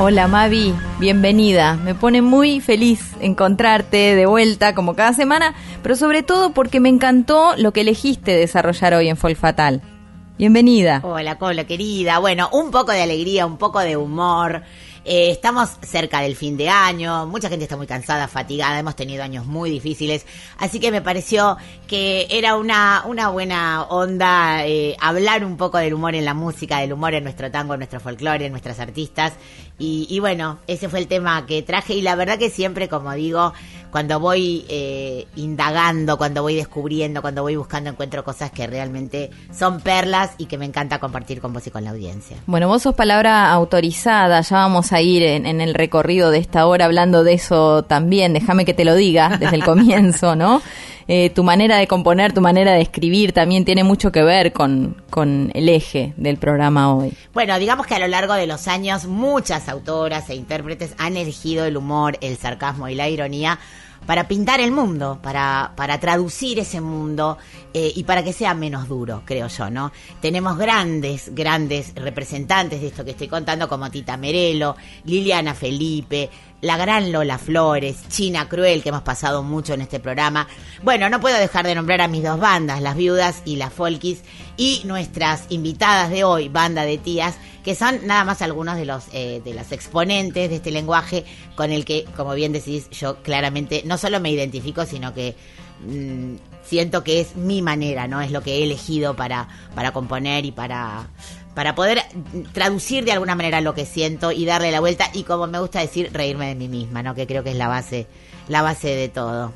Hola Mavi, bienvenida. Me pone muy feliz encontrarte de vuelta como cada semana, pero sobre todo porque me encantó lo que elegiste desarrollar hoy en Folk Fatal. Bienvenida. Hola, Colo, querida. Bueno, un poco de alegría, un poco de humor. Eh, estamos cerca del fin de año, mucha gente está muy cansada, fatigada, hemos tenido años muy difíciles, así que me pareció que era una, una buena onda eh, hablar un poco del humor en la música, del humor en nuestro tango, en nuestro folclore, en nuestras artistas. Y, y bueno, ese fue el tema que traje y la verdad que siempre, como digo, cuando voy eh, indagando, cuando voy descubriendo, cuando voy buscando, encuentro cosas que realmente son perlas y que me encanta compartir con vos y con la audiencia. Bueno, vos sos palabra autorizada, ya vamos a ir en, en el recorrido de esta hora hablando de eso también, déjame que te lo diga desde el comienzo, ¿no? Eh, tu manera de componer, tu manera de escribir también tiene mucho que ver con, con el eje del programa hoy. Bueno, digamos que a lo largo de los años muchas autoras e intérpretes han elegido el humor, el sarcasmo y la ironía para pintar el mundo, para, para traducir ese mundo eh, y para que sea menos duro, creo yo, ¿no? Tenemos grandes, grandes representantes de esto que estoy contando, como Tita Merelo, Liliana Felipe, la gran Lola Flores, China Cruel, que hemos pasado mucho en este programa. Bueno, no puedo dejar de nombrar a mis dos bandas, las viudas y las folkis, y nuestras invitadas de hoy, banda de tías, que son nada más algunos de los eh, de las exponentes de este lenguaje con el que, como bien decís, yo claramente no solo me identifico, sino que mm, siento que es mi manera, ¿no? Es lo que he elegido para, para componer y para, para poder traducir de alguna manera lo que siento y darle la vuelta y como me gusta decir, reírme de mí misma, ¿no? Que creo que es la base, la base de todo.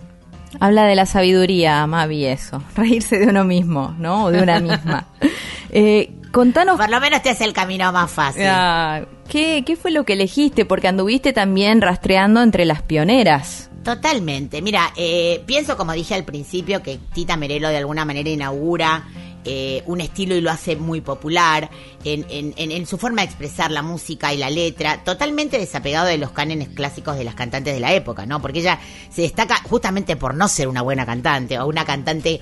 Habla de la sabiduría, Mavi, eso. Reírse de uno mismo, ¿no? O de una misma. Eh, contanos Por lo menos te hace el camino más fácil. Ah, ¿qué, ¿Qué fue lo que elegiste? Porque anduviste también rastreando entre las pioneras. Totalmente. Mira, eh, pienso, como dije al principio, que Tita Merelo de alguna manera inaugura eh, un estilo y lo hace muy popular en, en- en- en su forma de expresar la música y la letra, totalmente desapegado de los cánones clásicos de las cantantes de la época, ¿no? Porque ella se destaca justamente por no ser una buena cantante o una cantante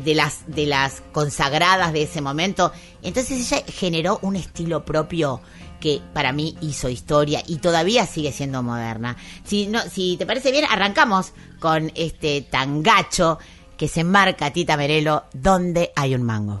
de las de las consagradas de ese momento. Entonces ella generó un estilo propio que para mí hizo historia y todavía sigue siendo moderna. Si no, si te parece bien, arrancamos con este tangacho que se enmarca Tita Merelo, donde hay un mango.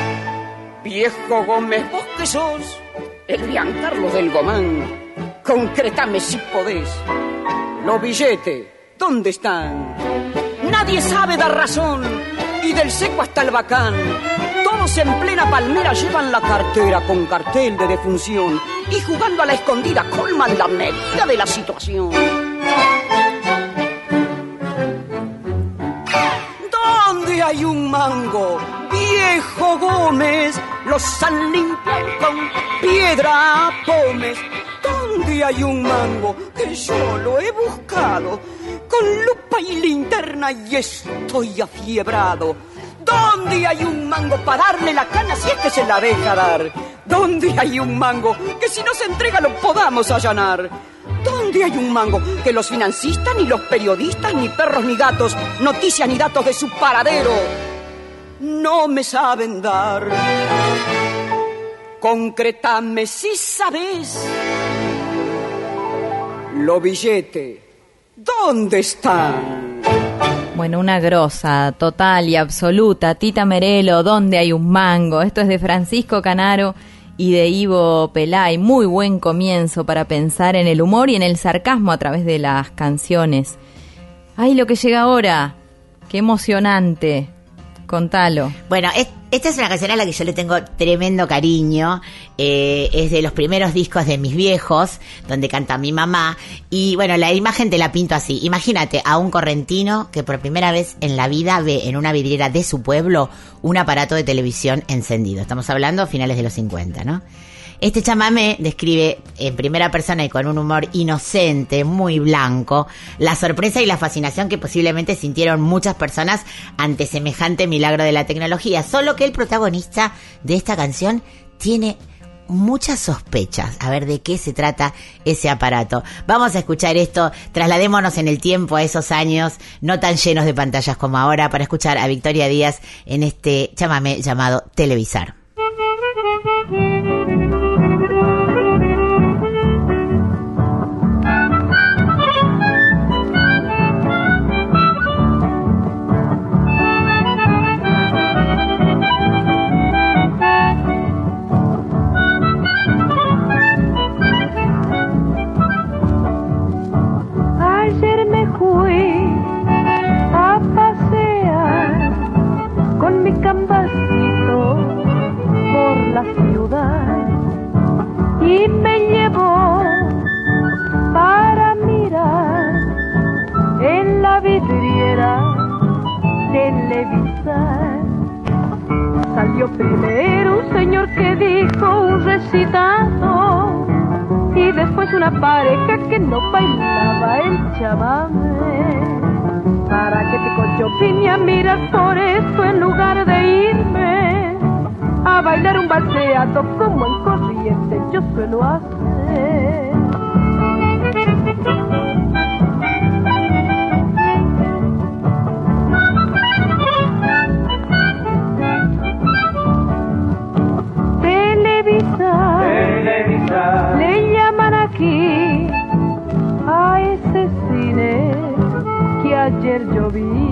Viejo Gómez, vos que sos el Giancarlo del Gomán, concretame si podés. Los billetes, ¿dónde están? Nadie sabe dar razón, y del seco hasta el bacán. Todos en plena palmera llevan la cartera con cartel de defunción y jugando a la escondida colman la medida de la situación. ¿Dónde hay un mango? Viejo Gómez, los han limpiado con piedra pómez. ¿Dónde ¿Dónde hay un mango que yo lo he buscado? Con lupa y linterna y estoy afiebrado. ¿Dónde hay un mango para darle la cana si es que se la deja dar? ¿Dónde hay un mango que si no se entrega lo podamos allanar? ¿Dónde hay un mango que los financistas, ni los periodistas, ni perros, ni gatos, noticias ni datos de su paradero no me saben dar? Concretame si sabes. Los billetes, ¿dónde están? Bueno, una grosa, total y absoluta. Tita Merelo, ¿dónde hay un mango? Esto es de Francisco Canaro y de Ivo Pelay. Muy buen comienzo para pensar en el humor y en el sarcasmo a través de las canciones. ¡Ay, lo que llega ahora! ¡Qué emocionante! Contalo. Bueno, es- esta es una canción a la que yo le tengo tremendo cariño. Eh, es de los primeros discos de mis viejos, donde canta mi mamá. Y bueno, la imagen te la pinto así. Imagínate a un correntino que por primera vez en la vida ve en una vidriera de su pueblo un aparato de televisión encendido. Estamos hablando finales de los 50, ¿no? Este chamamé describe en primera persona y con un humor inocente, muy blanco, la sorpresa y la fascinación que posiblemente sintieron muchas personas ante semejante milagro de la tecnología. Solo que el protagonista de esta canción tiene muchas sospechas a ver de qué se trata ese aparato. Vamos a escuchar esto, trasladémonos en el tiempo a esos años no tan llenos de pantallas como ahora para escuchar a Victoria Díaz en este chamamé llamado Televisar. Y me llevó para mirar en la vidriera televisar. Salió primero un señor que dijo un recitado y después una pareja que no bailaba el chamame. ¿Para qué te cocho vine a mirar por esto en lugar de irme a bailar un balseado como en corriente yo suelo hacer? Televisa, le llaman aquí a ese cine que ayer yo vi.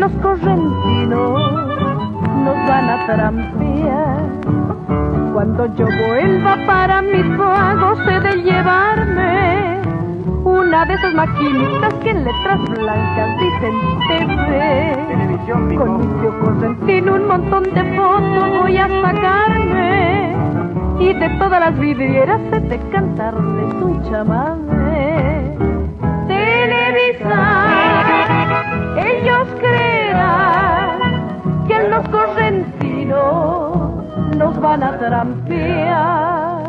Los correntinos nos van a trampear. Cuando yo vuelva para mi pago, sé de llevarme una de esas maquinitas que en letras blancas dicen TV. Con mi tío correntino un montón de fotos voy a sacarme y de todas las vidrieras he de cantarles un chamame. Van a trampear.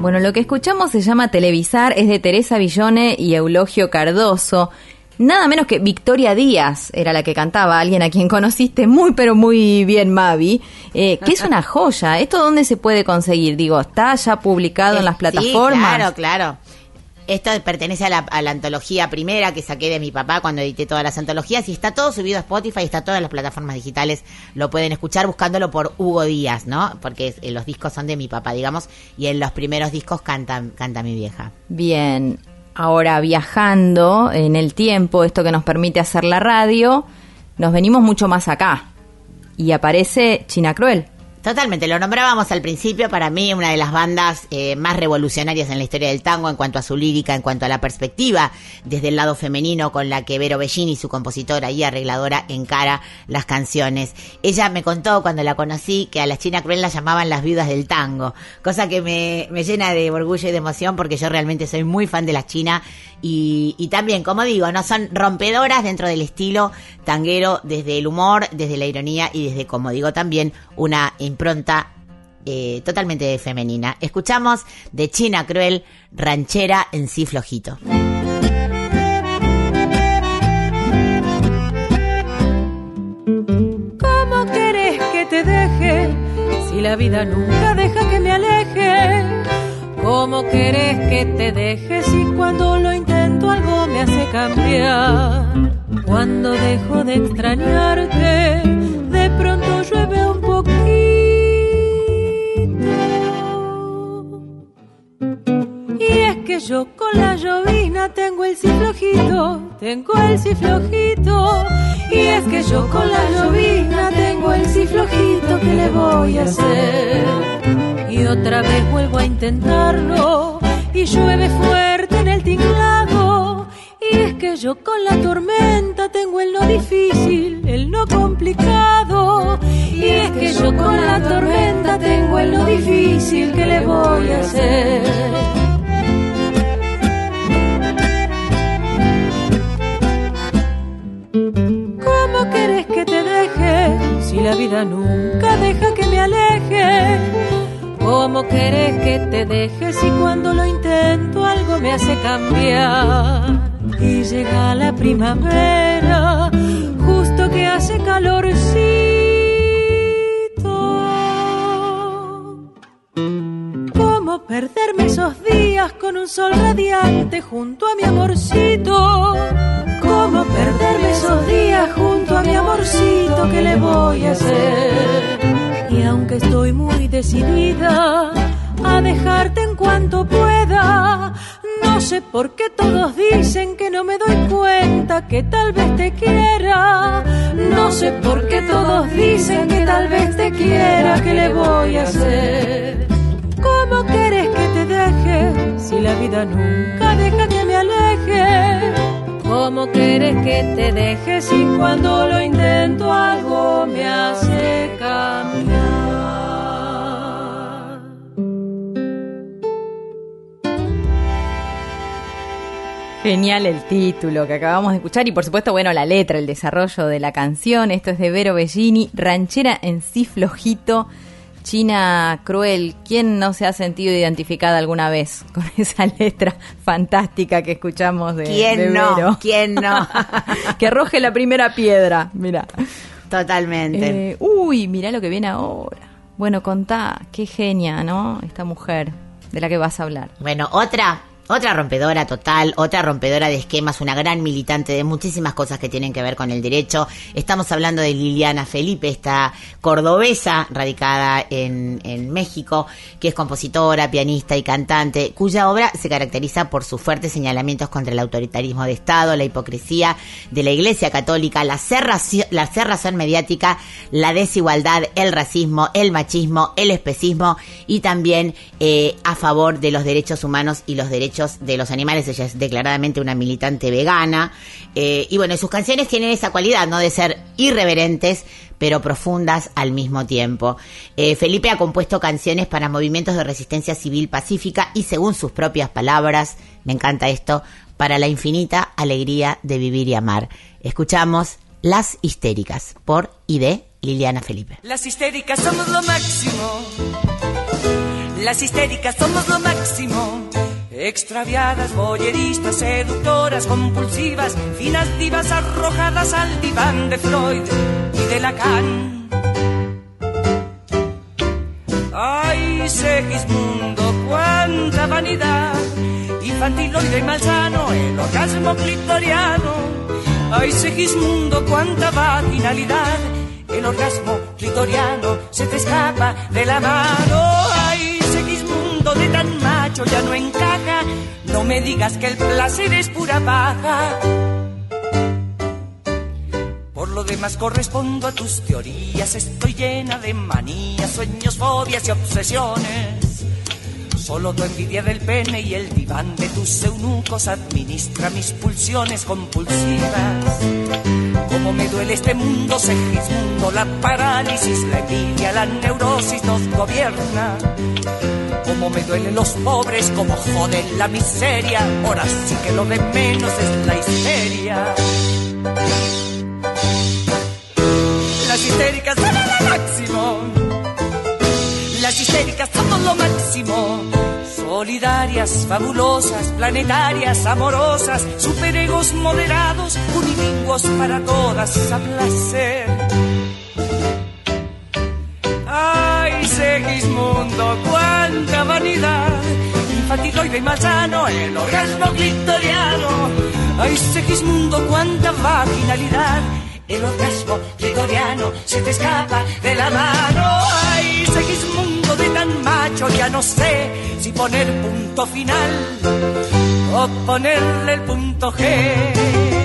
Bueno, lo que escuchamos se llama Televisar, es de Teresa Villone y Eulogio Cardoso. Nada menos que Victoria Díaz era la que cantaba, alguien a quien conociste muy pero muy bien, Mavi, eh, que es una joya. ¿Esto dónde se puede conseguir? Digo, ¿está ya publicado en las Sí, plataformas? claro, claro. Esto pertenece a la, a la antología primera que saqué de mi papá cuando edité todas las antologías y está todo subido a Spotify, está todas las plataformas digitales, lo pueden escuchar buscándolo por Hugo Díaz, ¿no? Porque eh, los discos son de mi papá, digamos, y en los primeros discos canta, canta mi vieja. Bien, ahora viajando en el tiempo, esto que nos permite hacer la radio, nos venimos mucho más acá. Y aparece China Cruel. Totalmente, lo nombrábamos al principio, para mí una de las bandas eh, más revolucionarias en la historia del tango en cuanto a su lírica, en cuanto a la perspectiva desde el lado femenino con la que Vero Bellini, su compositora y arregladora, encara las canciones. Ella me contó cuando la conocí que a la China Cruel la llamaban las viudas del tango, cosa que me, me llena de orgullo y de emoción porque yo realmente soy muy fan de la China y, y también, como digo, no son rompedoras dentro del estilo tanguero, desde el humor, desde la ironía y desde, como digo, también una impronta eh, totalmente femenina. Escuchamos de China Cruel, ranchera en sí flojito. ¿Cómo querés que te deje si la vida nunca deja que me aleje? ¿Cómo querés que te deje si cuando lo intento algo me hace cambiar? Cuando dejo de extrañarte, de pronto llueve un que yo con la llovina tengo el sí flojito, tengo el sí flojito. Y es que yo con la llovina tengo el sí flojito, ¿qué le voy a hacer? Y otra vez vuelvo a intentarlo y llueve fuerte en el tinglado. Y es que yo con la tormenta tengo el no difícil, el no complicado. Y es que yo con la tormenta tengo el no difícil, ¿qué le voy a hacer? Si la vida nunca deja que me aleje? ¿Cómo querés que te deje si cuando lo intento algo me hace cambiar? Y llega la primavera, justo que hace calorcito. ¿Cómo perderme esos días con un sol radiante junto a mi amorcito? ¿Cómo perderme esos días junto a mi amorcito? ¿Qué le voy a hacer? Y aunque estoy muy decidida a dejarte en cuanto pueda, no sé por qué todos dicen que no me doy cuenta que tal vez te quiera. No sé por qué todos dicen que tal vez te quiera. ¿Qué le voy a hacer? ¿Cómo quieres que te deje si la vida nunca deja que me aleje? ¿Cómo quieres que te deje si cuando lo intento algo me hace cambiar? Genial el título que acabamos de escuchar y por supuesto, bueno, la letra, el desarrollo de la canción. Esto es de Vero Bellini, ranchera en sí flojito, China cruel. ¿Quién no se ha sentido identificada alguna vez con esa letra fantástica que escuchamos de, ¿Quién de no? Vero? ¿Quién no? que arroje la primera piedra, mira. Totalmente. Eh, uy, mira lo que viene ahora. Bueno, contá, qué genia, ¿no? Esta mujer de la que vas a hablar. Bueno, otra, otra rompedora total, otra rompedora de esquemas, una gran militante de muchísimas cosas que tienen que ver con el derecho. Estamos hablando de Liliana Felipe, esta cordobesa radicada en, México, que es compositora, pianista y cantante, cuya obra se caracteriza por sus fuertes señalamientos contra el autoritarismo de Estado, la hipocresía de la Iglesia Católica, la cerraci- la cerrazón mediática, la desigualdad, el racismo, el machismo, el especismo y también eh, a favor de los derechos humanos y los derechos de los animales. Ella es declaradamente una militante vegana. eh, y bueno, sus canciones tienen esa cualidad, ¿no? De ser irreverentes, pero profundas al mismo tiempo. Eh, Felipe ha compuesto canciones para movimientos de resistencia civil pacífica y según sus propias palabras, me encanta esto, para la infinita alegría de vivir y amar. Escuchamos Las Histéricas por y de Liliana Felipe. Las histéricas somos lo máximo. Las histéricas somos lo máximo. Extraviadas, boyeristas, seductoras, compulsivas, finas divas arrojadas al diván de Freud y de Lacan. Ay, Segismundo, cuánta vanidad, infantiloide y malsano, el orgasmo clitoriano. Ay, Segismundo, cuánta vaginalidad, el orgasmo clitoriano se te escapa de la mano. Ay, Segismundo, de tan ya no encaja, no me digas que el placer es pura paja. Por lo demás correspondo a tus teorías, estoy llena de manías, sueños, fobias y obsesiones. Solo tu envidia del pene y el diván de tus eunucos administra mis pulsiones compulsivas. Como me duele este mundo, Segismundo, la parálisis, la envidia, la neurosis nos gobierna. Como me duelen los pobres, como joden la miseria, ahora sí que lo de menos es la histeria. Las histéricas son lo máximo. Las histéricas somos lo máximo. Solidarias, fabulosas, planetarias, amorosas, superegos moderados, unilingüos para todas a placer. Segismundo, cuánta vanidad. Infantiloide y malsano, el orgasmo clitoriano. Ay, Segismundo, cuánta vaginalidad. El orgasmo clitoriano se te escapa de la mano. Ay, Segismundo de tan macho, ya no sé si poner punto final o ponerle el punto G.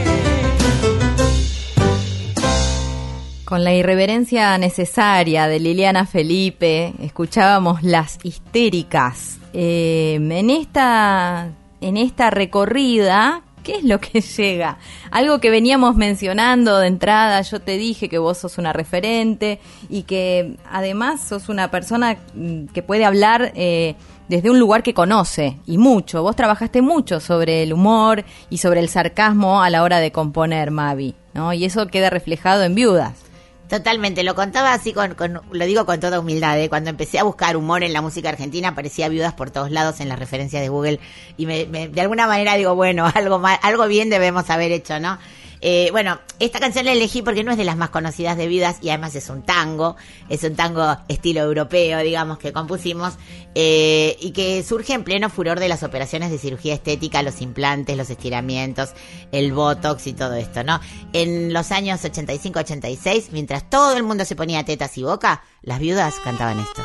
Con la irreverencia necesaria de Liliana Felipe, escuchábamos las histéricas. Eh, en esta en esta recorrida, ¿qué es lo que llega? Algo que veníamos mencionando de entrada, yo te dije que vos sos una referente y que además sos una persona mm, que puede hablar eh, desde un lugar que conoce y mucho. Vos trabajaste mucho sobre el humor y sobre el sarcasmo a la hora de componer, Mavi, ¿no? Y eso queda reflejado en Viudas. Totalmente, lo contaba así, con, con- lo digo con toda humildad. ¿eh? Cuando empecé a buscar humor en la música argentina, aparecía viudas por todos lados en las referencias de Google. Y me, me- de alguna manera digo, bueno, algo, algo bien debemos haber hecho, ¿no? Eh, bueno, esta canción la elegí porque no es de las más conocidas de viudas y además es un tango, es un tango estilo europeo, digamos, que compusimos eh, y que surge en pleno furor de las operaciones de cirugía estética, los implantes, los estiramientos, el botox y todo esto, ¿no? En los años 85-86, mientras todo el mundo se ponía tetas y boca, las viudas cantaban esto.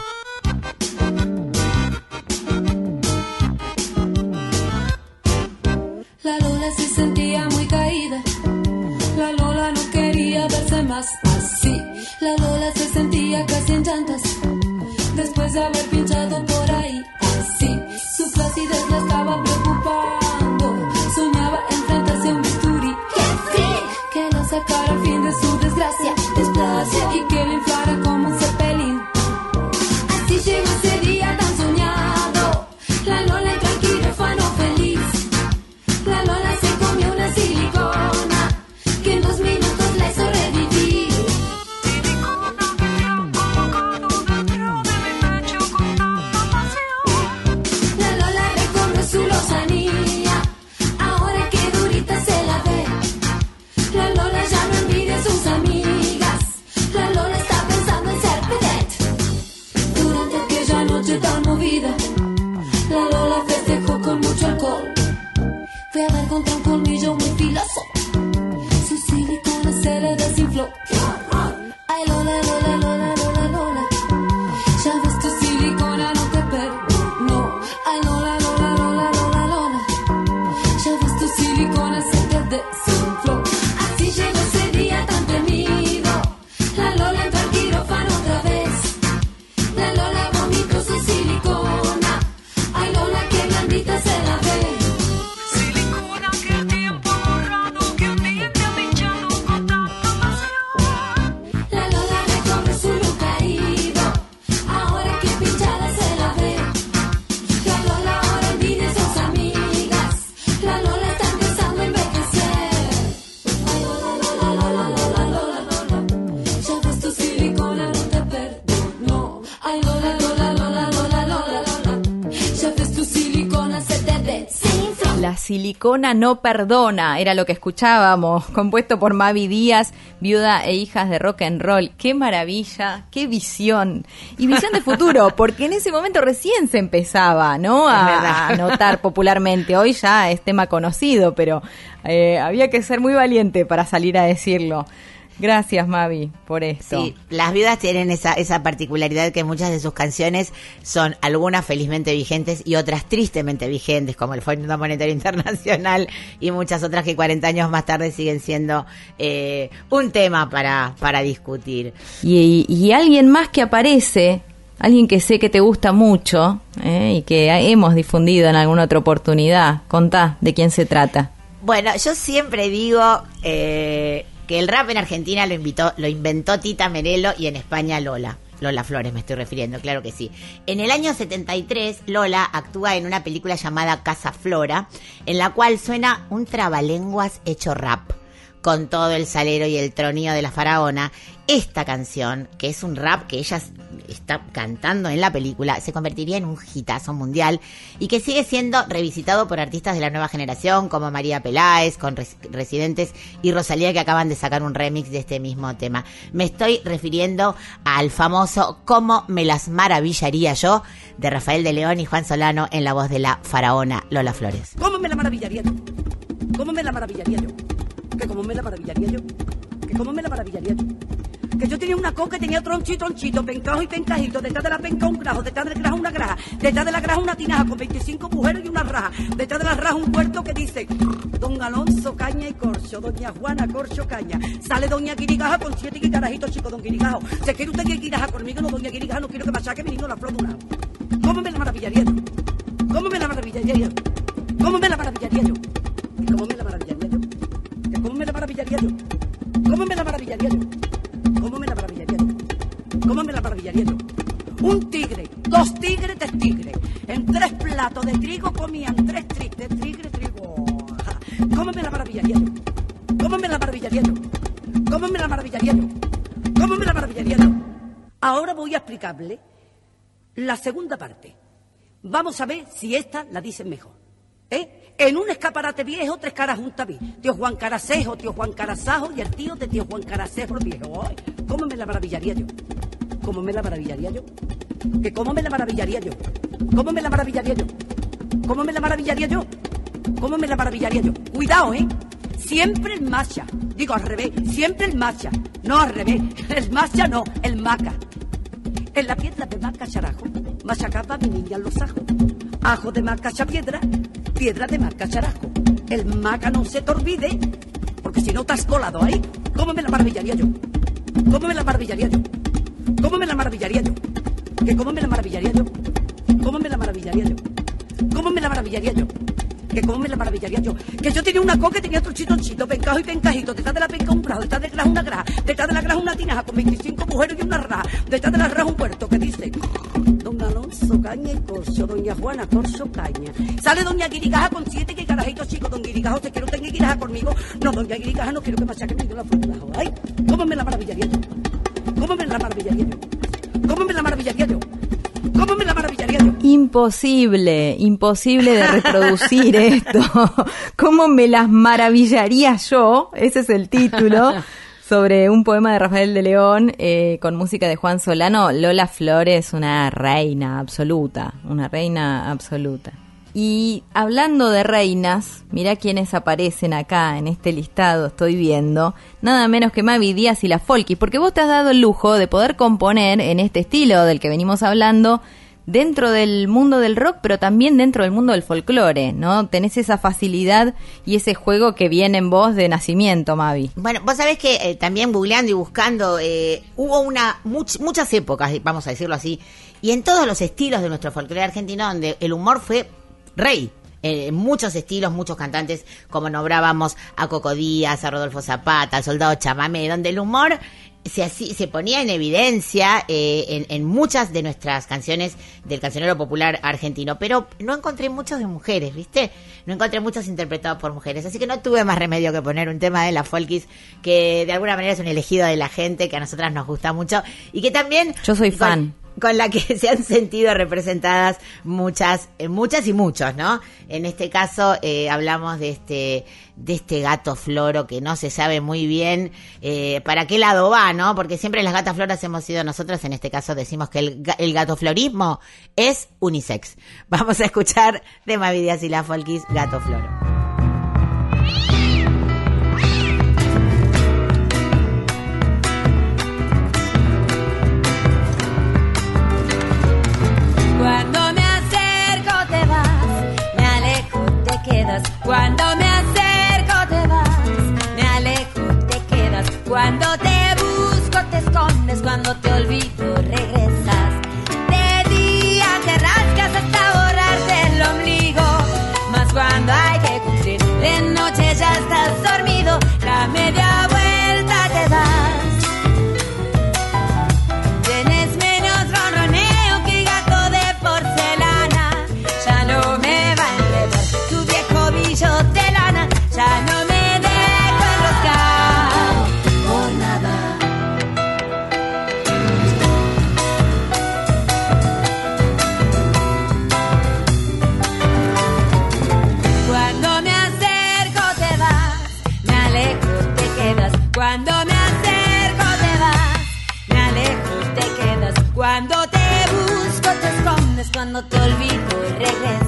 La Lola se sentía muy caída. Más así. La Lola se sentía casi en llantas. Después de haber pinchado por ahí así. Su flacidez la estaba preocupando. Soñaba enfrentarse a un bisturí. Que sí, que la sacara al fin de su desgracia. Desplacia y que La silicona no perdona, era lo que escuchábamos, compuesto por Mavi Díaz, viuda e hijas de rock and roll. Qué maravilla, qué visión. Y visión de futuro, porque en ese momento recién se empezaba, ¿no? A, a notar popularmente. Hoy ya es tema conocido, pero eh, había que ser muy valiente para salir a decirlo. Gracias, Mavi, por esto. Sí, las viudas tienen esa, esa particularidad que muchas de sus canciones son algunas felizmente vigentes y otras tristemente vigentes, como el Fondo Monetario Internacional y muchas otras que 40 años más tarde siguen siendo eh, un tema para, para discutir. Y, y alguien más que aparece, alguien que sé que te gusta mucho eh, y que hemos difundido en alguna otra oportunidad. Contá de quién se trata. Bueno, yo siempre digo eh, que el rap en Argentina lo, invitó, lo inventó Tita Merelo y en España Lola. Lola Flores me estoy refiriendo, claro que sí. En el año 73, Lola actúa en una película llamada Casa Flora, en la cual suena un trabalenguas hecho rap con todo el salero y el tronío de la faraona, esta canción, que es un rap que ella está cantando en la película, se convertiría en un hitazo mundial y que sigue siendo revisitado por artistas de la nueva generación como María Peláez, con Res- Residentes y Rosalía que acaban de sacar un remix de este mismo tema. Me estoy refiriendo al famoso Cómo me las maravillaría yo de Rafael de León y Juan Solano en la voz de la faraona Lola Flores. ¿Cómo me la maravillaría yo? ¿Cómo me la maravillaría yo? ¿Que cómo me la maravillaría yo? ¿Que cómo me la maravillaría yo? Que yo tenía una coca, tenía tronchito, tronchito, pencajo y pencajito, detrás de la penca un grajo, detrás del grajo una graja, detrás de la graja una tinaja con 25 mujeres y una raja, detrás de la raja un puerto que dice Don Alonso Caña y Corcho, Doña Juana Corcho Caña, sale Doña Guirigaja con siete y carajitos chicos, Don Guirigajo, se quiere usted que Guirigaja conmigo, no Doña Guirigaja, no quiero que machaque mi niño la flor de. ¿Cómo me la maravillaría yo? ¿Cómo me la maravillaría yo? ¿Cómo me la maravillaría yo? ¿Y cómo me la maravillaría maravillaría yo? ¿Cómo me la maravillaría yo? ¿Cómo me la maravillaría yo? ¿Cómo me la maravillaría? Un tigre, dos tigres de tigre. En tres platos de trigo comían tres tristes, tigre, trigo. ¿Cómo me la maravillaría yo? ¿Cómo me la maravillaría yo? ¿Cómo me la maravillaría yo? ¿Cómo me la maravillaría? Ahora voy a explicarle la segunda parte. Vamos a ver si esta la dicen mejor. ¿Eh? En un escaparate viejo, tres caras juntas vi. Tío Juan Caracejo, tío Juan Carazajo y el tío de tío Juan Caracejo el viejo. Ay, ¿Cómo me la maravillaría yo? ¿Cómo me la maravillaría yo? ¿Que cómo me la maravillaría yo? ¿Cómo me la maravillaría yo? ¿Cómo me la maravillaría yo? ¿Cómo me la maravillaría yo? Cuidado, ¿eh? Siempre el macha. Digo al revés, siempre el macha. No al revés. El macha no, el maca. En la piedra de maca charajo, machacaba mi niña los ajos. Ajo de maca piedra, piedra de maca charajo. El maca no se te olvide, porque si no has colado ahí, ¿cómo me la maravillaría yo? ¿Cómo me la maravillaría yo? ¿Cómo me la maravillaría yo? ¿Que cómo me la maravillaría yo? ¿Cómo me la maravillaría yo? ¿Cómo me la maravillaría yo? Que cómo me la maravillaría yo. Que yo tenía una coca y tenía trochito, chito, pencajo y pencajito. Detrás de la penca un brazo, detrás de la una graja, detrás de la graja una tinaja con 25 mujeres y una raja. Detrás de la raja un puerto que dice Alonso Caña y Corcho, Doña Juana Corcho Caña. Sale Doña Guirigaja con siete que carajitos chicos. Don Guirigajo, te quiero tener Guirigaja conmigo. No, Doña Guirigaja, no quiero que machaque mi la fruta. Ay, ¿cómo me la maravillaría yo? ¿Cómo me la maravillaría yo? ¿Cómo me la maravillaría yo? ¿Cómo me la maravillaría yo? Imposible, imposible de reproducir esto. ¿Cómo me las maravillaría yo? Ese es el título. Sobre un poema de Rafael de León eh, con música de Juan Solano. Lola Flores, una reina absoluta, una reina absoluta. Y hablando de reinas, mira quiénes aparecen acá en este listado, estoy viendo, nada menos que Mavi Díaz y la Folkis, porque vos te has dado el lujo de poder componer en este estilo del que venimos hablando dentro del mundo del rock, pero también dentro del mundo del folclore, ¿no? Tenés esa facilidad y ese juego que viene en vos de nacimiento, Mavi. Bueno, vos sabés que eh, también googleando y buscando, eh, hubo una much- muchas épocas, vamos a decirlo así, y en todos los estilos de nuestro folclore argentino, donde el humor fue rey. Eh, En muchos estilos, muchos cantantes, como nombrábamos a Coco Díaz, a Rodolfo Zapata, al Soldado Chamamé, donde el humor se, así- se ponía en evidencia eh, en, en muchas de nuestras canciones del cancionero popular argentino, pero no encontré muchos de mujeres, ¿viste? No encontré muchos interpretados por mujeres, así que no tuve más remedio que poner un tema de la Folkis que de alguna manera es un elegido de la gente, que a nosotras nos gusta mucho y que también... Yo soy fan. con la que se han sentido representadas muchas, eh, muchas y muchos, ¿no? En este caso eh, hablamos de este, de este gato floro que no se sabe muy bien eh, para qué lado va, ¿no? Porque siempre las gatas floras hemos sido nosotras, en este caso decimos que el, el gato florismo es unisex. Vamos a escuchar de Mavidias y la Folkis, Gato Floro. quedas, cuando me acerco te vas, me alejo te quedas, cuando te busco te escondes, cuando te olvido regresas. De día te rascas hasta borrarte el ombligo, más cuando hay que cumplir, de noche ya estás dormido. Cuando te olvido y regresas.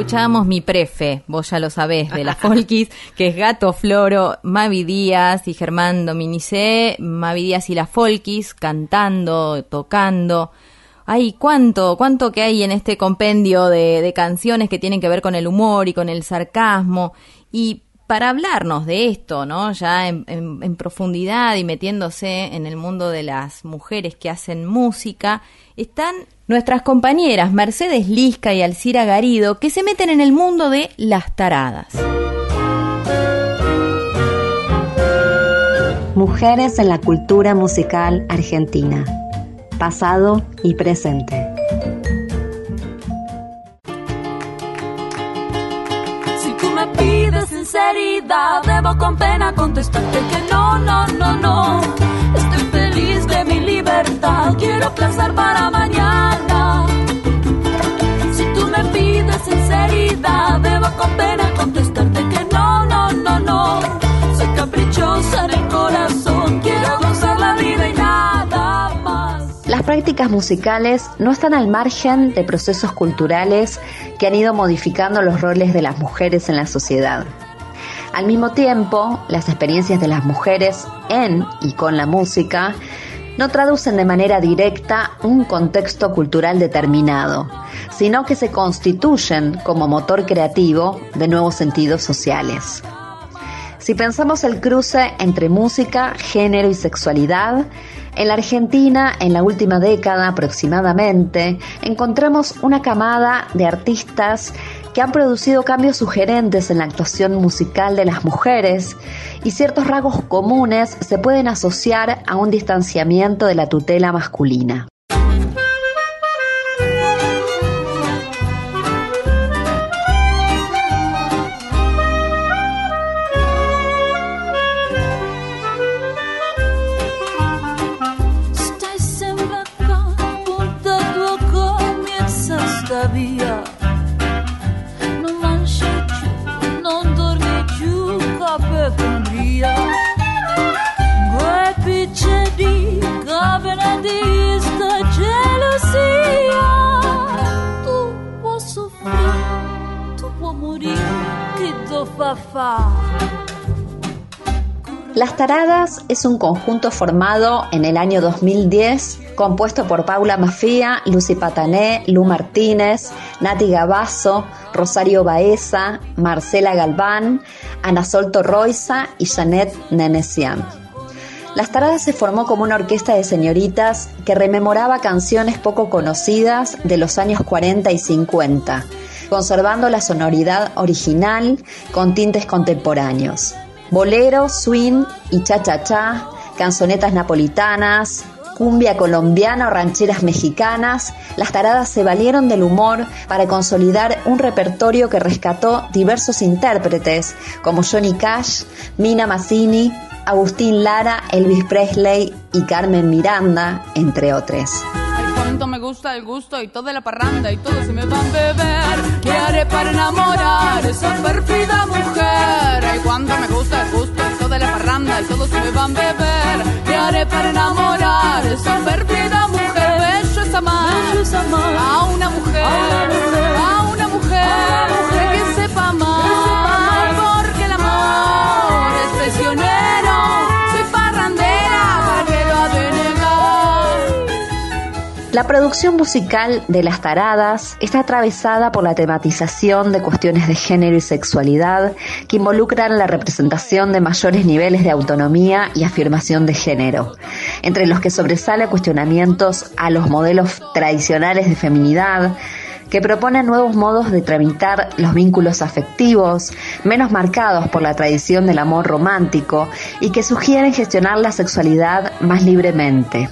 Escuchábamos mi prefe, vos ya lo sabés, de la Folkis, que es Gato Floro, Mavi Díaz y Germán Dominicé, Mavi Díaz y la Folkis, cantando, tocando. Ay, cuánto, cuánto que hay en este compendio de, de canciones que tienen que ver con el humor y con el sarcasmo. Y para hablarnos de esto, ¿no? Ya en, en- en profundidad y metiéndose en el mundo de las mujeres que hacen música, están nuestras compañeras Mercedes Lisca y Alcira Garido, que se meten en el mundo de las taradas. Mujeres en la cultura musical argentina. Pasado y presente. Si tú me pides sinceridad, debo con pena contestarte que no, no, no, no. Quiero placer para mañana. Si tú me pides sinceridad, debo con pena contestarte que no, no, no, no. Soy caprichosa en el corazón, quiero gozar la vida y nada más. Las prácticas musicales no están al margen de procesos culturales que han ido modificando los roles de las mujeres en la sociedad. Al mismo tiempo, las experiencias de las mujeres en y con la música no traducen de manera directa un contexto cultural determinado, sino que se constituyen como motor creativo de nuevos sentidos sociales. Si pensamos el cruce entre música, género y sexualidad, en la Argentina, en la última década aproximadamente, encontramos una camada de artistas que han producido cambios sugerentes en la actuación musical de las mujeres y ciertos rasgos comunes se pueden asociar a un distanciamiento de la tutela masculina. Las Taradas es un conjunto formado en el año 2010, compuesto por Paula Mafía, Lucy Patané, Lu Martínez, Nati Gabazo, Rosario Baeza, Marcela Galván, Ana Sol Torroiza y Janet Nenesian. Las Taradas se formó como una orquesta de señoritas que rememoraba canciones poco conocidas de los años 40 y 50, conservando la sonoridad original con tintes contemporáneos. Bolero, swing y cha-cha-cha, canzonetas napolitanas, cumbia colombiana o rancheras mexicanas, las taradas se valieron del humor para consolidar un repertorio que rescató diversos intérpretes como Johnny Cash, Mina Mazzini, Agustín Lara, Elvis Presley y Carmen Miranda, entre otros. Cuánto me gusta el gusto y toda la parranda y todos se me van a beber. ¿Qué haré para enamorar a esa perfida mujer? Ay, cuánto me gusta el gusto y toda la parranda y todos se me van a beber. ¿Qué haré para enamorar a esa perfida mujer? Eso es amar a una mujer, a una mujer, La producción musical de Las Taradas está atravesada por la tematización de cuestiones de género y sexualidad que involucran la representación de mayores niveles de autonomía y afirmación de género, entre los que sobresale cuestionamientos a los modelos tradicionales de feminidad, que proponen nuevos modos de tramitar los vínculos afectivos, menos marcados por la tradición del amor romántico y que sugieren gestionar la sexualidad más libremente.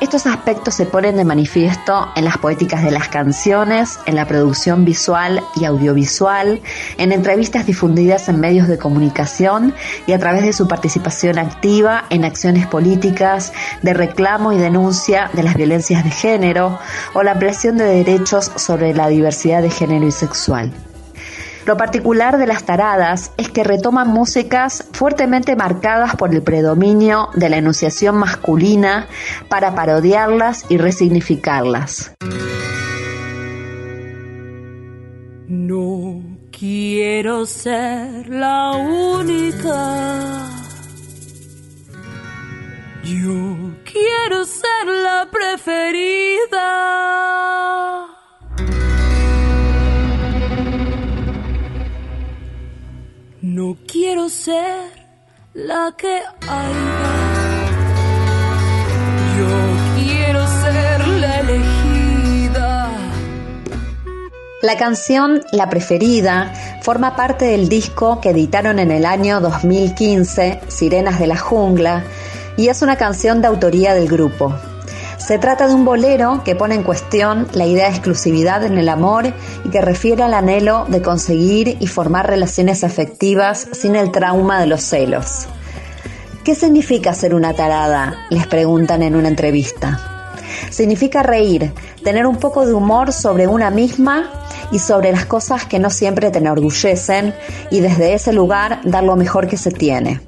Estos aspectos se ponen de manifiesto en las poéticas de las canciones, en la producción visual y audiovisual, en entrevistas difundidas en medios de comunicación y a través de su participación activa en acciones políticas de reclamo y denuncia de las violencias de género o la ampliación de derechos sobre la diversidad de género y sexual. Lo particular de las taradas es que retoman músicas fuertemente marcadas por el predominio de la enunciación masculina para parodiarlas y resignificarlas. No quiero ser la única. Yo quiero ser la preferida. No quiero ser la que haya. Yo quiero ser la elegida. La canción La Preferida forma parte del disco que editaron en el año 2015, Sirenas de la Jungla, y es una canción de autoría del grupo. Se trata de un bolero que pone en cuestión la idea de exclusividad en el amor y que refiere al anhelo de conseguir y formar relaciones afectivas sin el trauma de los celos. ¿Qué significa ser una tarada? Les preguntan en una entrevista. Significa reír, tener un poco de humor sobre una misma y sobre las cosas que no siempre te enorgullecen y desde ese lugar dar lo mejor que se tiene.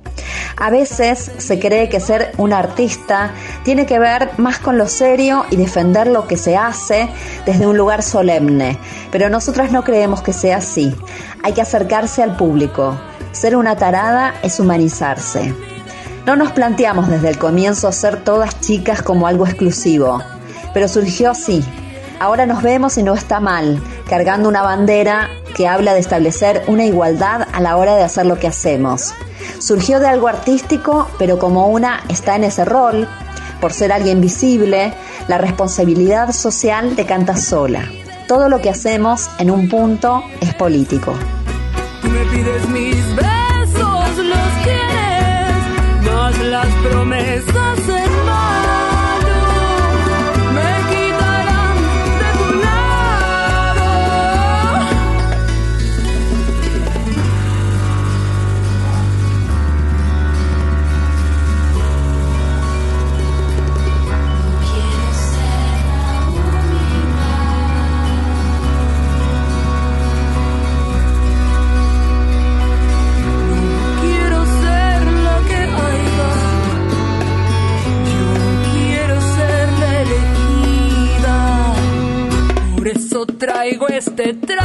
A veces se cree que ser un artista tiene que ver más con lo serio y defender lo que se hace desde un lugar solemne, pero nosotras no creemos que sea así. Hay que acercarse al público. Ser una tarada es humanizarse. No nos planteamos desde el comienzo ser todas chicas como algo exclusivo, pero surgió así. Ahora nos vemos y no está mal, cargando una bandera que habla de establecer una igualdad a la hora de hacer lo que hacemos. Surgió de algo artístico, pero como una está en ese rol, por ser alguien visible, la responsabilidad social te canta sola. Todo lo que hacemos en un punto es político. Tú me pides mis besos, los tienes, más las promesas traigo este trato.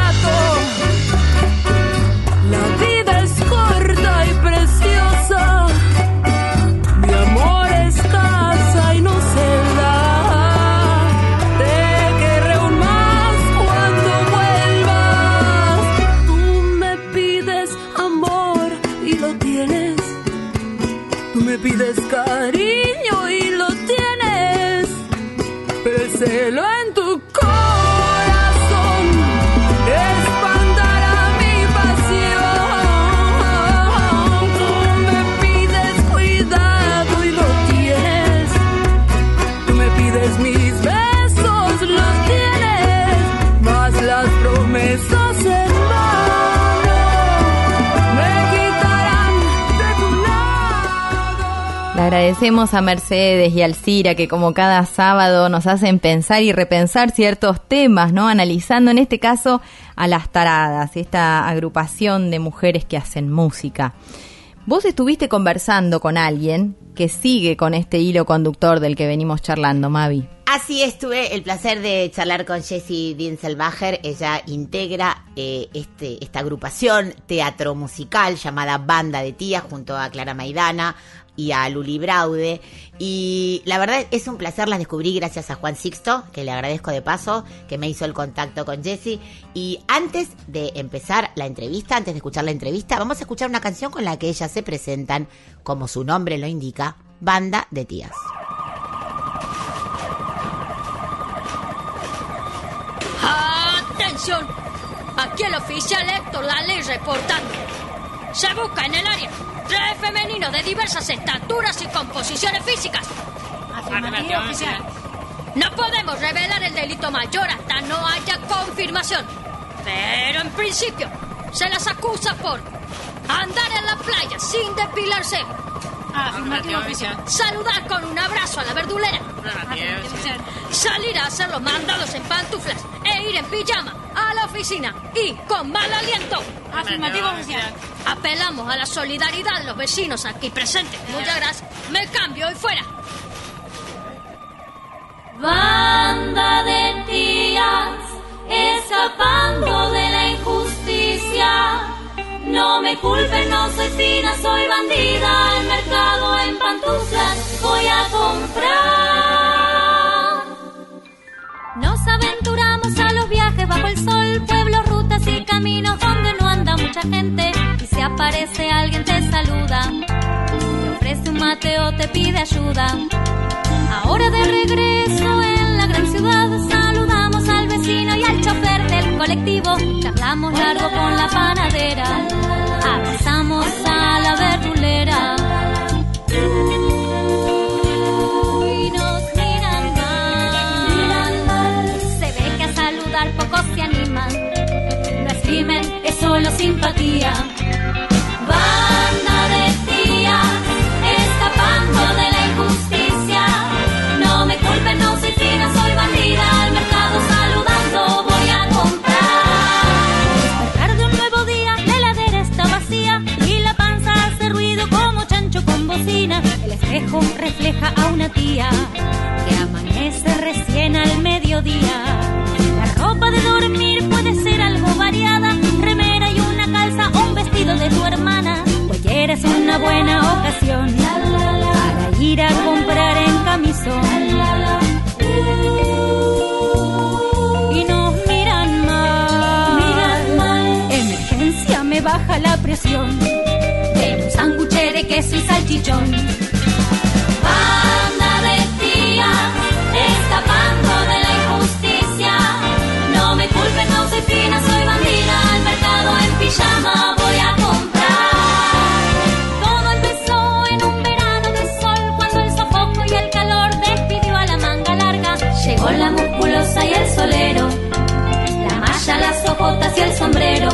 Agradecemos a Mercedes y al Cira que como cada sábado nos hacen pensar y repensar ciertos temas, ¿no? Analizando en este caso a las taradas, esta agrupación de mujeres que hacen música. Vos estuviste conversando con alguien que sigue con este hilo conductor del que venimos charlando, Mavi. Así es, tuve el placer de charlar con Jessie Dinselbacher. Ella integra eh, este, esta agrupación teatro musical llamada Banda de Tías junto a Clara Maidana y a Luli Braude. Y la verdad es un placer, las descubrí gracias a Juan Sixto, que le agradezco de paso, que me hizo el contacto con Jessie. Y antes de empezar la entrevista, antes de escuchar la entrevista, vamos a escuchar una canción con la que ellas se presentan, como su nombre lo indica, Banda de Tías. ¡Atención! Aquí el oficial Héctor Lale reportando. Se busca en el área tres femeninos de diversas estaturas y composiciones físicas. Afirmativo, oficial. No podemos revelar el delito mayor hasta no haya confirmación. Pero en principio se las acusa por andar en la playa sin depilarse, Afirmativo, oficial. saludar con un abrazo a la verdulera, oficial. salir a hacer los mandados en pantuflas e ir en pijama a la oficina y con mal aliento. Afirmativo, oficial. Apelamos a la solidaridad de los vecinos aquí presentes. Muchas gracias. Me cambio y fuera. Banda de tías escapando de la. No me culpen, no soy fina, soy bandida. Al mercado en pantuflas voy a comprar. Nos aventuramos a los viajes bajo el sol, pueblos, rutas y caminos donde no anda mucha gente. Y si aparece alguien te saluda, te ofrece un mate o te pide ayuda. Ahora de regreso en la gran ciudad colectivo. Charlamos largo con la panadera, abrazamos a la verdulera. Y nos miran mal. Se ve que a saludar pocos se animan. No es crimen, es solo simpatía. Que amanece recién al mediodía. La ropa de dormir puede ser algo variada, remera y una calza o un vestido de tu hermana. Cualquiera es una buena ocasión para ir a comprar en camisón. Y nos miran mal. Emergencia me baja la presión. Ven un sándwich de queso y salchichón. Banda pijama voy a comprar. Todo empezó en un verano de sol cuando el sofoco y el calor despidió a la manga larga. Llegó la musculosa y el solero, la malla, las ojotas y el sombrero.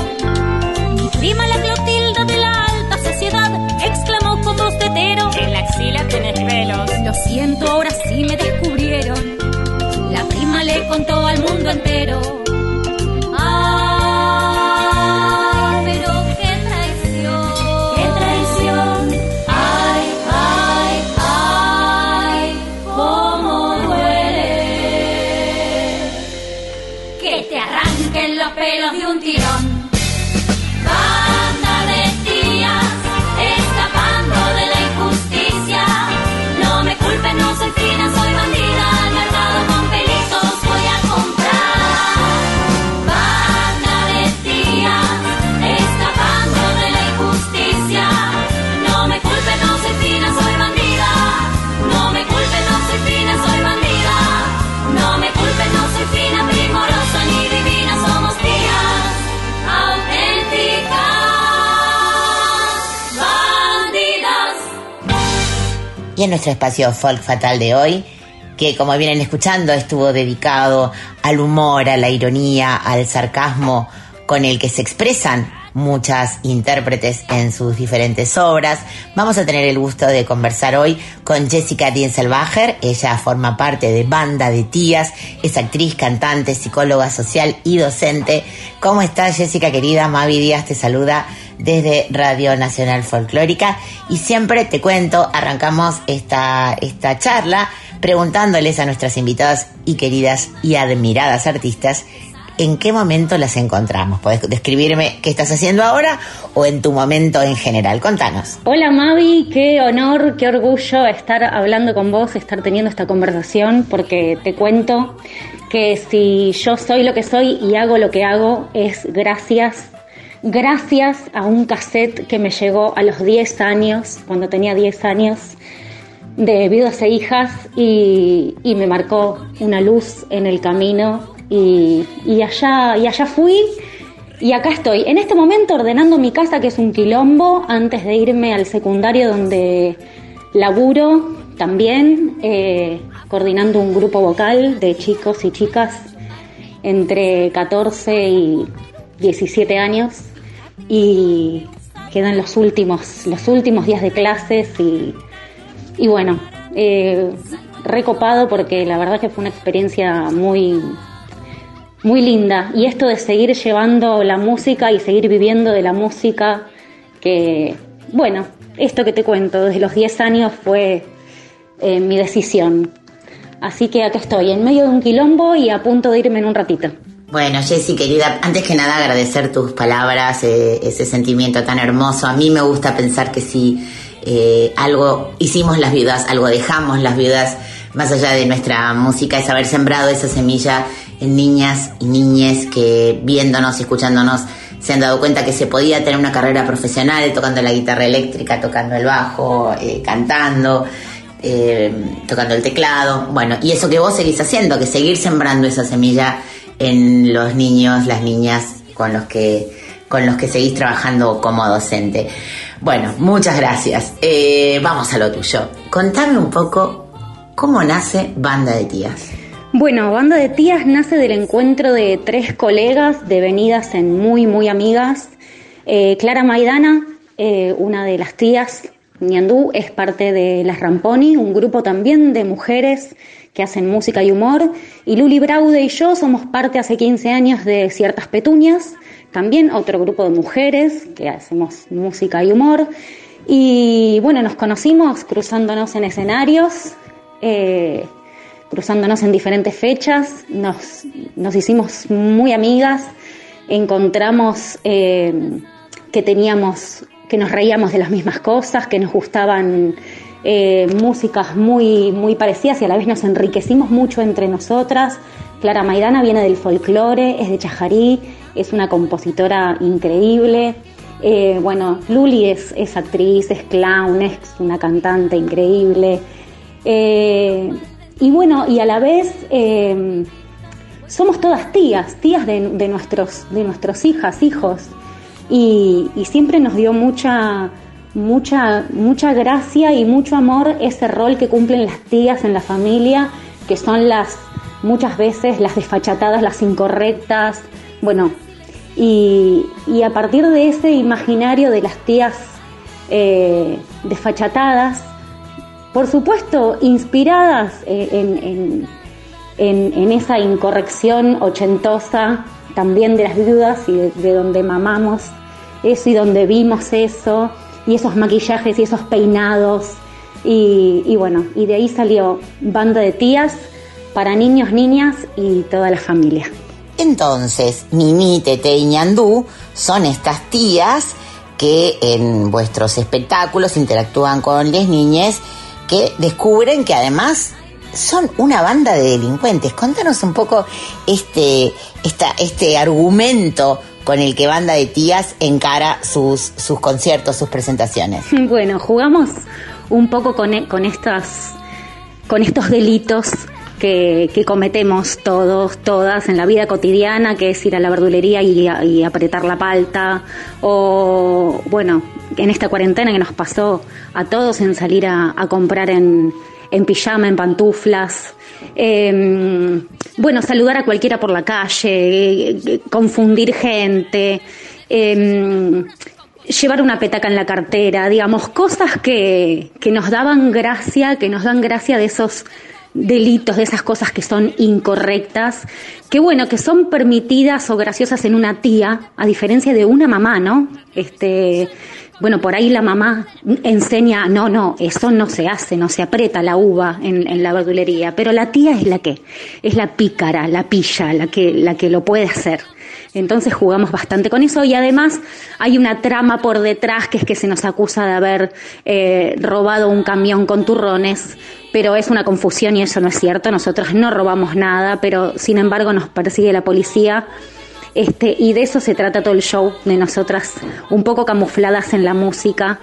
Mi prima la Clotilda de la alta sociedad exclamó con voz de hetero. En la axila tenés pelos. Lo siento, ahora sí me descubrieron. La prima le contó al mundo entero. En nuestro espacio Folk Fatal de hoy, que como vienen escuchando estuvo dedicado al humor, a la ironía, al sarcasmo con el que se expresan muchas intérpretes en sus diferentes obras. Vamos a tener el gusto de conversar hoy con Jessica Dienselbacher. Ella forma parte de Banda de Tías, es actriz, cantante, psicóloga social y docente. ¿Cómo estás, Jessica querida? Mavi Díaz te saluda desde Radio Nacional Folclórica y siempre te cuento, arrancamos esta, esta charla preguntándoles a nuestras invitadas y queridas y admiradas artistas en qué momento las encontramos. ¿Puedes describirme qué estás haciendo ahora o en tu momento en general? Contanos. Hola Mavi, qué honor, qué orgullo estar hablando con vos, estar teniendo esta conversación, porque te cuento que si yo soy lo que soy y hago lo que hago es gracias, gracias a un cassette que me llegó a los 10 años, cuando tenía 10 años, de viudas e hijas y, me marcó una luz en el camino y, y allá, y allá fui y acá estoy, en este momento ordenando mi casa, que es un quilombo, antes de irme al secundario donde laburo también, eh, coordinando un grupo vocal de chicos y chicas entre 14 y 17 años. Y quedan los últimos, los últimos días de clases y, y bueno, eh, recopado porque la verdad que fue una experiencia muy, muy linda. Y esto de seguir llevando la música y seguir viviendo de la música, que, bueno, esto que te cuento, desde los 10 años fue eh, mi decisión. Así que acá estoy, en medio de un quilombo y a punto de irme en un ratito. Bueno, Jessy, querida, antes que nada agradecer tus palabras, eh, ese sentimiento tan hermoso. A mí me gusta pensar que si eh, algo hicimos las viudas, algo dejamos las viudas, más allá de nuestra música, es haber sembrado esa semilla en niñas y niñes que viéndonos y escuchándonos se han dado cuenta que se podía tener una carrera profesional tocando la guitarra eléctrica, tocando el bajo, eh, cantando, eh, tocando el teclado. Bueno, y eso que vos seguís haciendo, que seguir sembrando esa semilla en los niños, las niñas con los que, con los que seguís trabajando como docente. Bueno, muchas gracias. Eh, vamos a lo tuyo. Contame un poco cómo nace Banda de Tías. Bueno, Banda de Tías nace del encuentro de tres colegas devenidas en muy, muy amigas. Eh, Clara Maidana, eh, una de las tías, Ñandú, es parte de Las Ramponi, un grupo también de mujeres que hacen música y humor. Y Luli Braude y yo somos parte hace 15 años de Ciertas Petunias, también otro grupo de mujeres que hacemos música y humor. Y bueno, nos conocimos cruzándonos en escenarios. eh, cruzándonos en diferentes fechas, nos, nos hicimos muy amigas, encontramos eh, que teníamos, que nos reíamos de las mismas cosas, que nos gustaban eh, músicas muy, muy parecidas y a la vez nos enriquecimos mucho entre nosotras. Clara Maidana viene del folclore, es de Chajarí, es una compositora increíble. Eh, bueno, Luli es, es actriz, es clown, es una cantante increíble. Eh, y bueno, y a la vez somos todas tías, tías de, de nuestros, de nuestros hijas, hijos. Y siempre nos dio mucha, mucha, mucha gracia y mucho amor ese rol que cumplen las tías en la familia, que son las muchas veces las desfachatadas, las incorrectas. Bueno, y, y a partir de ese imaginario de las tías eh, desfachatadas, por supuesto, inspiradas eh, en, en- en- esa incorrección ochentosa también de las viudas y de donde mamamos eso y donde vimos eso, y esos maquillajes y esos peinados. Y, bueno, y de ahí salió Banda de Tías para niños, niñas y toda la familia. Entonces, Mimi, Tete y Ñandú son estas tías que en vuestros espectáculos interactúan con las niñas que descubren que además son una banda de delincuentes. Contanos un poco este, esta, este argumento con el que Banda de Tías encara sus, sus conciertos, sus presentaciones. Bueno, jugamos un poco con, e- con estas con estos delitos que, que cometemos todos, todas en la vida cotidiana, que es ir a la verdulería y, y apretar la palta, o bueno, en esta cuarentena que nos pasó a todos en salir a, a comprar en, en pijama, en pantuflas. Eh, bueno, saludar a cualquiera por la calle, confundir gente, eh, llevar una petaca en la cartera, digamos, cosas que, que nos daban gracia, que nos dan gracia de esos delitos, de esas cosas que son incorrectas, que bueno, que son permitidas o graciosas en una tía, a diferencia de una mamá, ¿no? Este, bueno, por ahí la mamá enseña, no, no, eso no se hace, no se aprieta la uva en, en la verdulería, pero la tía es la que, es la pícara, la pilla, la que, la que lo puede hacer. Entonces jugamos bastante con eso y además hay una trama por detrás que es que se nos acusa de haber eh, robado un camión con turrones, pero es una confusión y eso no es cierto. Nosotros no robamos nada, pero sin embargo nos persigue la policía. Este, y de eso se trata todo el show, de nosotras un poco camufladas en la música,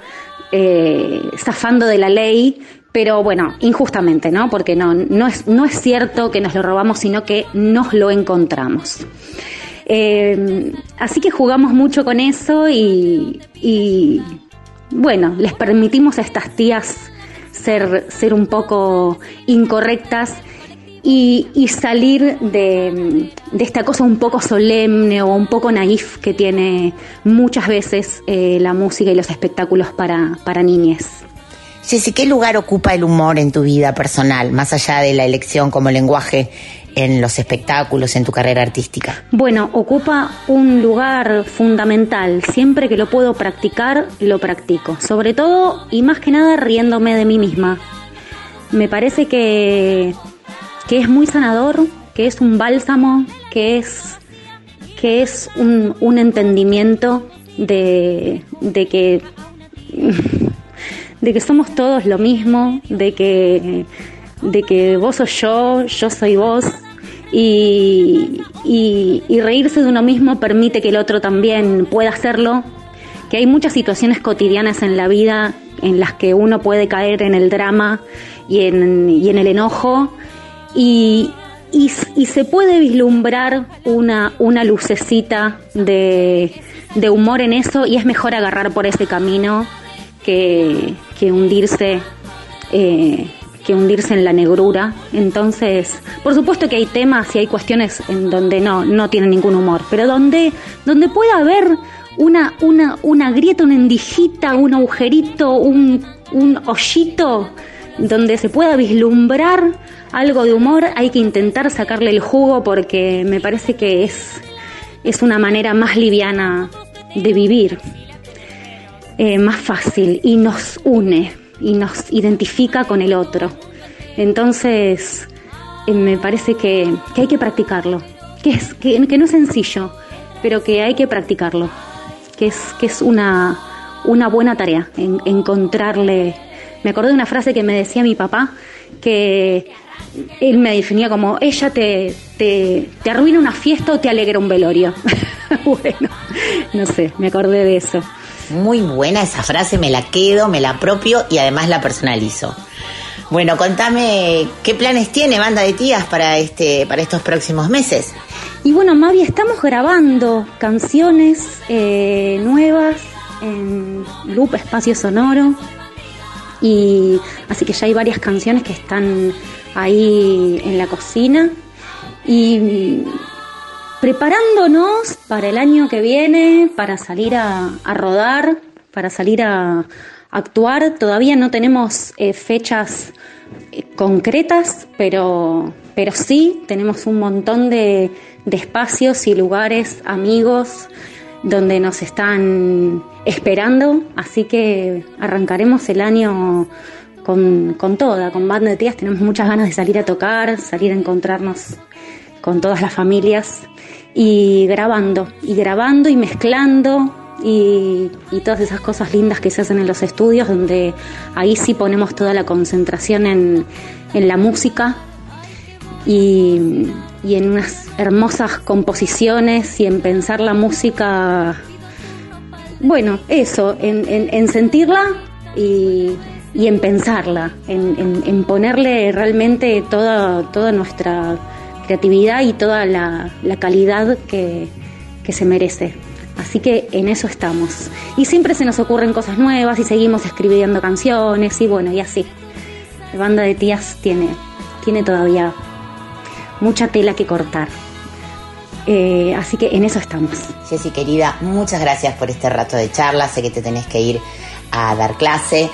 eh, zafando de la ley, pero bueno, injustamente, ¿no? Porque no, no, es, no es cierto que nos lo robamos, sino que nos lo encontramos. Eh, así que jugamos mucho con eso y, y, bueno, les permitimos a estas tías ser, ser un poco incorrectas y, y salir de, de, esta cosa un poco solemne o un poco naif que tiene muchas veces eh, la música y los espectáculos para, para niñez. Ceci, ¿qué lugar ocupa el humor en tu vida personal, más allá de la elección como lenguaje en los espectáculos, en tu carrera artística? Bueno, ocupa un lugar fundamental. Siempre que lo puedo practicar, lo practico. Sobre todo y más que nada riéndome de mí misma. Me parece que, que es muy sanador, que es un bálsamo, que es, que es un, entendimiento de, que de que somos todos lo mismo, de que de que vos sos yo, yo soy vos, y, reírse de uno mismo permite que el otro también pueda hacerlo, que hay muchas situaciones cotidianas en la vida en las que uno puede caer en el drama y en el enojo, y, y, y, se puede vislumbrar una, una lucecita de, de humor en eso, y es mejor agarrar por ese camino que, que hundirse. Eh, que hundirse en la negrura. Entonces, por supuesto que hay temas y hay cuestiones en donde no, no tienen ningún humor, pero donde, donde pueda haber una, una, una grieta, una endijita, un agujerito, un, un hoyito, donde se pueda vislumbrar algo de humor, hay que intentar sacarle el jugo porque me parece que es, es una manera más liviana de vivir, eh, más fácil y nos une y nos identifica con el otro. Entonces, eh, me parece que, hay que practicarlo, que, es, que, que, no es sencillo, pero que hay que practicarlo, que es, que es una, una buena tarea, en, encontrarle... Me acordé de una frase que me decía mi papá, que él me definía como, ella te, te, te arruina una fiesta o te alegra un velorio. bueno, no sé, me acordé de eso. Muy buena esa frase, me la quedo, me la apropio y además la personalizo. Bueno, contame qué planes tiene Banda de Tías para este para estos próximos meses. Y bueno, Mavi, estamos grabando canciones eh, nuevas en Loop Espacio Sonoro. Y así que ya hay varias canciones que están ahí en la cocina. Y preparándonos para el año que viene, para salir a, a rodar, para salir a, actuar. Todavía no tenemos eh, fechas eh, concretas, pero, pero sí tenemos un montón de, de, espacios y lugares, amigos, donde nos están esperando. Así que arrancaremos el año con, con toda, con Banda de Tías. Tenemos muchas ganas de salir a tocar, salir a encontrarnos con todas las familias y grabando, y grabando y mezclando y, y, todas esas cosas lindas que se hacen en los estudios, donde ahí sí ponemos toda la concentración en, en la música y, y, en unas hermosas composiciones y en pensar la música, bueno, eso, en, en sentirla y, y, en pensarla, en, en ponerle realmente toda, toda nuestra creatividad y toda la, la calidad que, que se merece. Así que en eso estamos. Y siempre se nos ocurren cosas nuevas y seguimos escribiendo canciones y bueno, y así. La banda de tías tiene, tiene todavía mucha tela que cortar. Eh, así que en eso estamos. Ceci, querida, muchas gracias por este rato de charla. Sé que te tenés que ir a dar clase.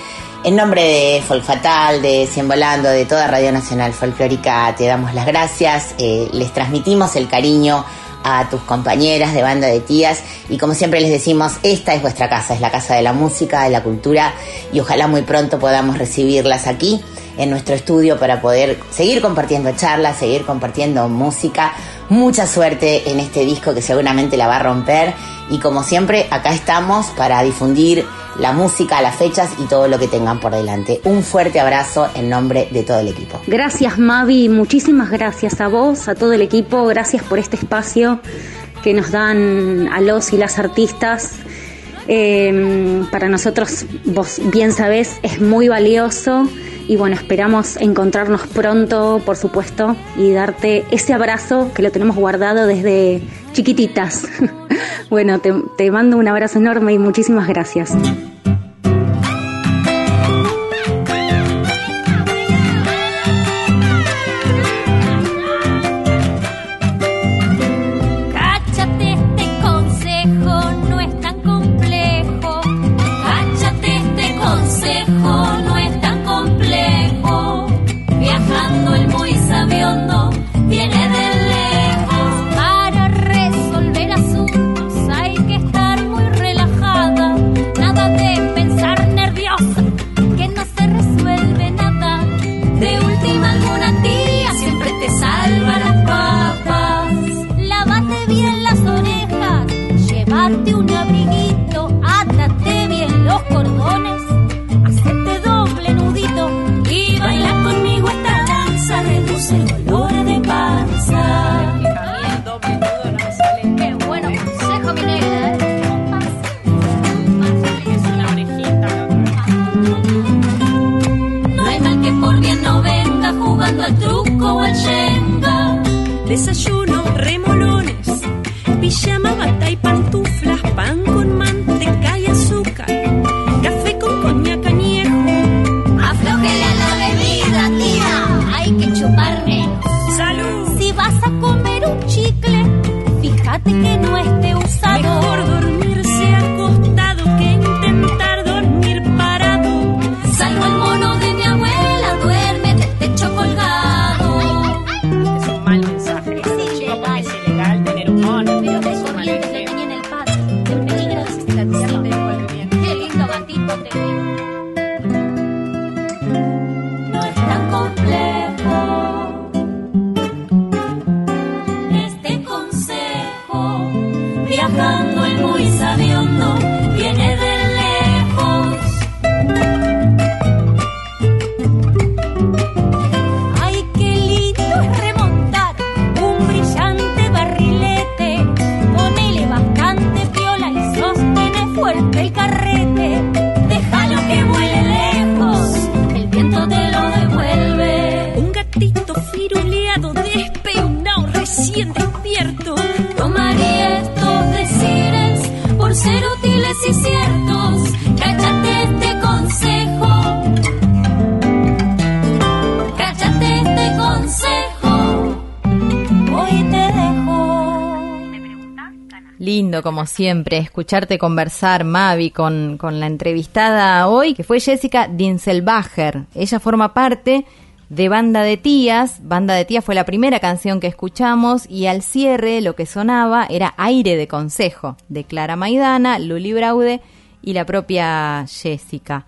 En nombre de Folfatal, de Cien Volando, de toda Radio Nacional Folclórica, te damos las gracias. Eh, les transmitimos el cariño a tus compañeras de banda de tías y como siempre les decimos, esta es vuestra casa, es la casa de la música, de la cultura y ojalá muy pronto podamos recibirlas aquí en nuestro estudio para poder seguir compartiendo charlas, seguir compartiendo música. Mucha suerte en este disco que seguramente la va a romper y como siempre acá estamos para difundir la música, las fechas y todo lo que tengan por delante. Un fuerte abrazo en nombre de todo el equipo. Gracias Mavi, muchísimas gracias a vos, a todo el equipo, gracias por este espacio que nos dan a los y las artistas. Eh, para nosotros, vos bien sabés, es muy valioso y bueno, esperamos encontrarnos pronto, por supuesto, y darte ese abrazo que lo tenemos guardado desde chiquititas. bueno, te, mando un abrazo enorme y muchísimas gracias. Y ciertos. Este consejo. Cáchate este consejo. Hoy te dejo. Lindo, como siempre, escucharte conversar, Mavi, con, con la entrevistada hoy, que fue Jessica Dinselbacher. Ella forma parte de Banda de Tías. Banda de Tías fue la primera canción que escuchamos y al cierre lo que sonaba era Aire de Consejo, de Clara Maidana, Luli Braude y la propia Jessica.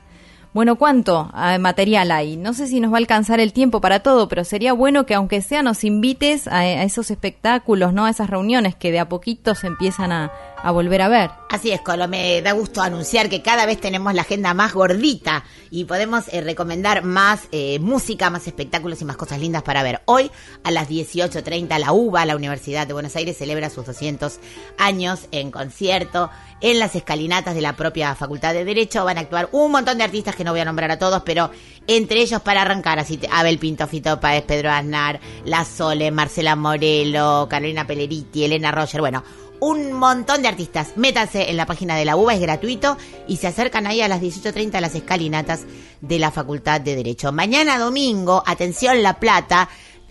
Bueno, ¿cuánto eh, material hay? No sé si nos va a alcanzar el tiempo para todo, pero sería bueno que aunque sea nos invites a, esos espectáculos, ¿no? A esas reuniones que de a poquito se empiezan a, a volver a ver. Así es, Colo, me da gusto anunciar que cada vez tenemos la agenda más gordita y podemos eh, recomendar más eh, música, más espectáculos y más cosas lindas para ver. Hoy a las 18.30 la UBA, la Universidad de Buenos Aires, celebra sus 200 años en concierto. En las escalinatas de la propia Facultad de Derecho van a actuar un montón de artistas que no voy a nombrar a todos, pero entre ellos para arrancar, así Abel Pinto, Fito Páez, Pedro Aznar, La Sole, Marcela Morelo, Carolina Peleriti, Elena Roger, bueno, un montón de artistas. Métanse en la página de la UBA, es gratuito y se acercan ahí a las 18.30 a las escalinatas de la Facultad de Derecho. Mañana domingo, atención La Plata,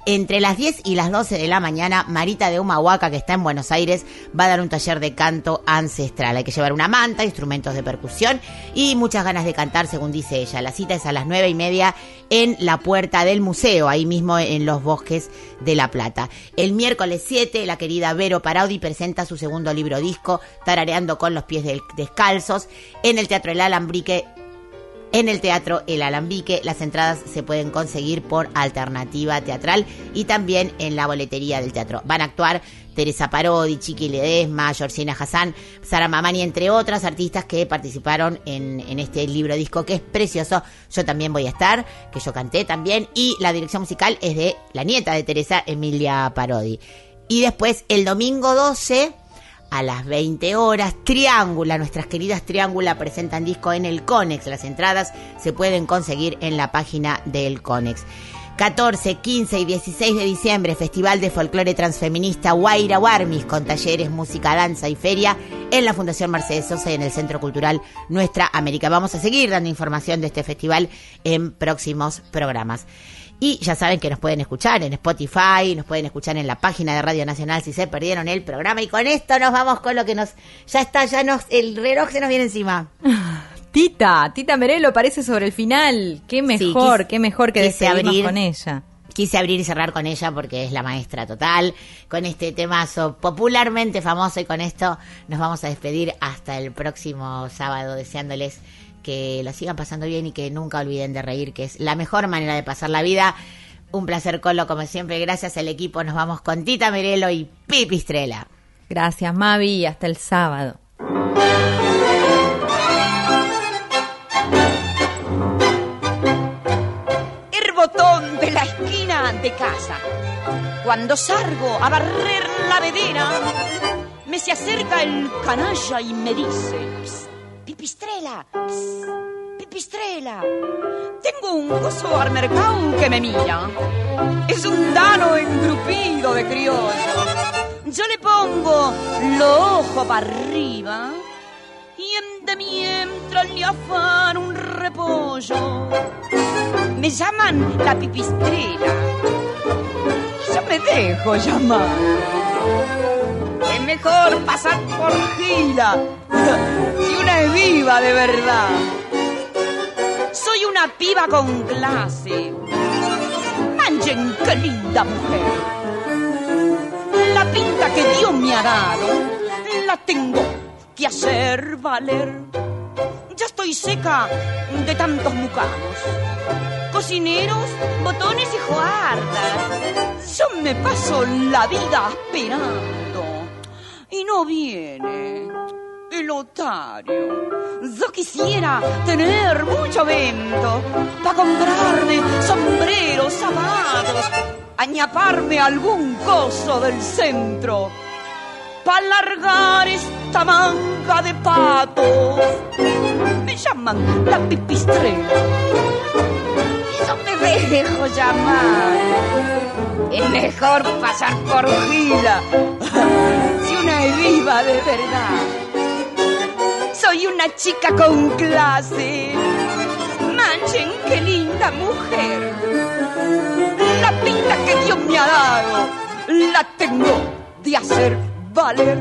Entre las 10 y las 12 de la mañana, Marita de Humahuaca, que está en Buenos Aires, va a dar un taller de canto ancestral. Hay que llevar una manta, instrumentos de percusión y muchas ganas de cantar, según dice ella. La cita es a las 9 y media en la puerta del museo, ahí mismo en los bosques de La Plata. El miércoles 7, la querida Vero Paraudi presenta su segundo libro disco, Tarareando con los pies descalzos, en el Teatro El Alambrique en el Teatro El Alambique. Las entradas se pueden conseguir por alternativa teatral y también en la boletería del teatro. Van a actuar Teresa Parodi, Chiqui Ledesma, Georgina Hassan, Sara Mamani, entre otras artistas que participaron en, en este libro disco que es precioso. Yo también voy a estar, que yo canté también, y la dirección musical es de la nieta de Teresa, Emilia Parodi. Y después, el domingo 12, a las 20 horas. Triángula, nuestras queridas Triángula presentan disco en el Conex. Las entradas se pueden conseguir en la página del Conex. 14, 15 y 16 de diciembre, Festival de Folclore Transfeminista Guaira Warmis, con talleres, música, danza y feria en la Fundación Mercedes Sosa y en el Centro Cultural Nuestra América. Vamos a seguir dando información de este festival en próximos programas. Y ya saben que nos pueden escuchar en Spotify, nos pueden escuchar en la página de Radio Nacional si se perdieron el programa. Y con esto nos vamos con lo que nos. Ya está, ya nos. El reloj se nos viene encima. Tita, Tita Merelo parece sobre el final. Qué mejor, qué mejor que despedirnos con ella. Quise abrir y cerrar con ella porque es la maestra total, con este temazo popularmente famoso y con esto nos vamos a despedir hasta el próximo sábado deseándoles que lo sigan pasando bien y que nunca olviden de reír, que es la mejor manera de pasar la vida. Un placer, Colo, como siempre. Gracias al equipo. Nos vamos con Tita Merelo y Pipistrela. Gracias, Mavi, y hasta el sábado. el botón de la esquina de casa. Cuando salgo a barrer la vedera, me se acerca el canalla y me dice, "Ps, pipistrela, ps, pipistrela, tengo un gozo al mercado que me mira. Es un dano engrupido de criollo. Yo le pongo los ojos para arriba y en de mientras le afan un repollo. Me llaman la pipistrela. Yo me dejo llamar. Mejor pasar por gila si una es viva de verdad. Soy una piba con clase. Manchen qué linda mujer. La pinta que Dios me ha dado la tengo que hacer valer. Ya estoy seca de tantos mucanos cocineros, botones y joardas. Yo me paso la vida esperando y no viene el otario. Yo quisiera tener mucho vento para comprarme sombreros, zapatos, añaparme algún coso del centro para largar esta manga de patos. Me llaman la pipistrela yo me dejo llamar. Es mejor pasar por gila viva de verdad. Soy una chica con clase. Manchen, qué linda mujer. La pinta que Dios me ha dado la tengo de hacer valer.